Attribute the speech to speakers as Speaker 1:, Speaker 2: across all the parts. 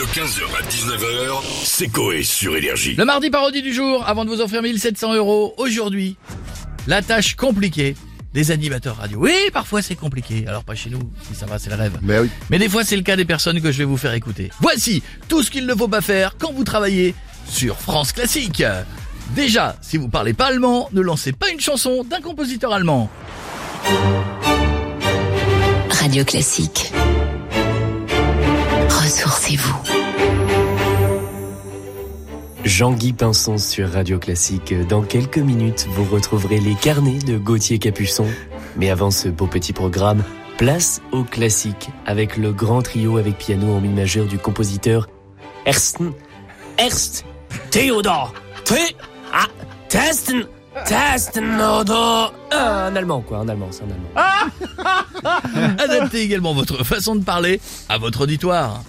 Speaker 1: De 15h à 19h, c'est Coé sur Énergie.
Speaker 2: Le mardi parodie du jour, avant de vous offrir 1700 euros, aujourd'hui, la tâche compliquée des animateurs radio. Oui, parfois c'est compliqué, alors pas chez nous, si ça va, c'est le rêve.
Speaker 3: Mais oui.
Speaker 2: Mais des fois c'est le cas des personnes que je vais vous faire écouter. Voici tout ce qu'il ne faut pas faire quand vous travaillez sur France Classique. Déjà, si vous parlez pas allemand, ne lancez pas une chanson d'un compositeur allemand.
Speaker 4: Radio Classique. Ressourcez-vous.
Speaker 5: Jean-Guy Pinson sur Radio Classique. Dans quelques minutes, vous retrouverez les carnets de Gauthier Capuçon. Mais avant ce beau petit programme, place au classique avec le grand trio avec piano en mi majeur du compositeur Ersten, Erst, Theodor, T, ah, Testen, Testen, Oder. Ah, Un allemand, quoi, un allemand, c'est un allemand.
Speaker 2: Adaptez également votre façon de parler à votre auditoire.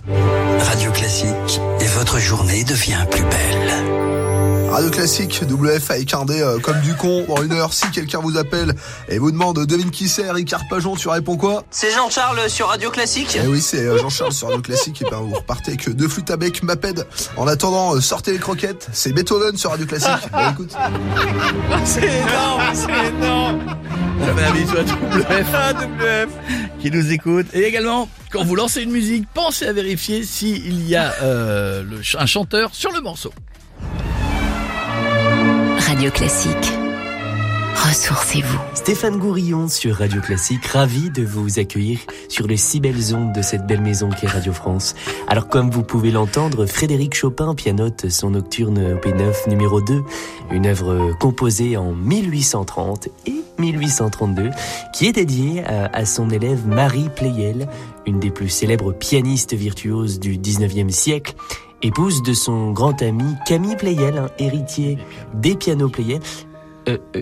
Speaker 6: Radio Classique et votre journée devient plus belle.
Speaker 3: Radio Classique, WF avec un euh, comme du con. Dans une heure, si quelqu'un vous appelle et vous demande devine qui c'est, Ricard Pajon, tu réponds quoi?
Speaker 7: C'est Jean-Charles sur Radio Classique
Speaker 3: Eh oui, c'est euh, Jean-Charles sur Radio Classique. Et ben vous repartez avec deux flûtes à bec, Maped. En attendant, euh, sortez les croquettes. C'est Beethoven sur Radio Classique. Écoute.
Speaker 2: C'est énorme, c'est énorme. On fait un bisou à WF, qui nous écoute. Et également, quand vous lancez une musique, pensez à vérifier s'il y a euh, le ch- un chanteur sur le morceau.
Speaker 4: Radio Classique. Ressourcez-vous.
Speaker 5: Stéphane Gourillon sur Radio Classique, ravi de vous accueillir sur les si belles ondes de cette belle maison qu'est Radio France. Alors comme vous pouvez l'entendre, Frédéric Chopin pianote son nocturne P9 numéro 2, une œuvre composée en 1830 et 1832, qui est dédiée à, à son élève Marie Pleyel, une des plus célèbres pianistes virtuoses du 19e siècle, épouse de son grand ami Camille Pleyel, un héritier des pianos Pleyel. Euh, euh,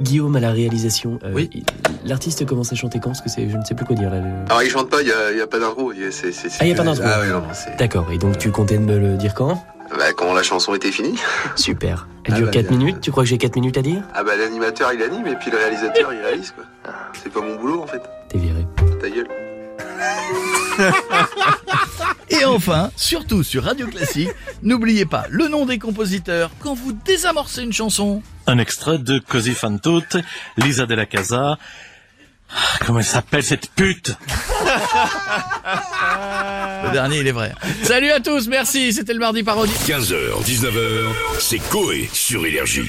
Speaker 5: Guillaume à la réalisation. euh,
Speaker 2: Oui.
Speaker 5: L'artiste commence à chanter quand? Parce que c'est, je ne sais plus quoi dire là. le-
Speaker 8: Alors il chante pas, il y a, pas d'intro. c'est- c'est- c'est
Speaker 5: Ah, il y a pas d'intro.
Speaker 8: Ah oui, non, non, c'est...
Speaker 5: D'accord. Et donc tu comptais me le dire quand?
Speaker 8: Bah, quand la chanson était finie.
Speaker 5: Super. Elle
Speaker 3: Ah
Speaker 5: dure
Speaker 3: bah,
Speaker 5: 4
Speaker 3: bien.
Speaker 5: minutes. Tu crois que j'ai 4 minutes à dire?
Speaker 8: Ah bah l'animateur il anime et puis le réalisateur il réalise quoi. C'est pas mon boulot en fait.
Speaker 5: T'es viré.
Speaker 8: Ta gueule.
Speaker 2: Enfin, surtout sur Radio Classique, n'oubliez pas le nom des compositeurs quand vous désamorcez une chanson.
Speaker 9: Un extrait de Così fan tutte, Lisa de la Casa. Ah, Comment elle s'appelle cette pute?
Speaker 2: Le dernier, il est vrai. Salut à tous, merci, c'était le mardi parodie.
Speaker 1: 15h, 19h, c'est Coé sur Énergie.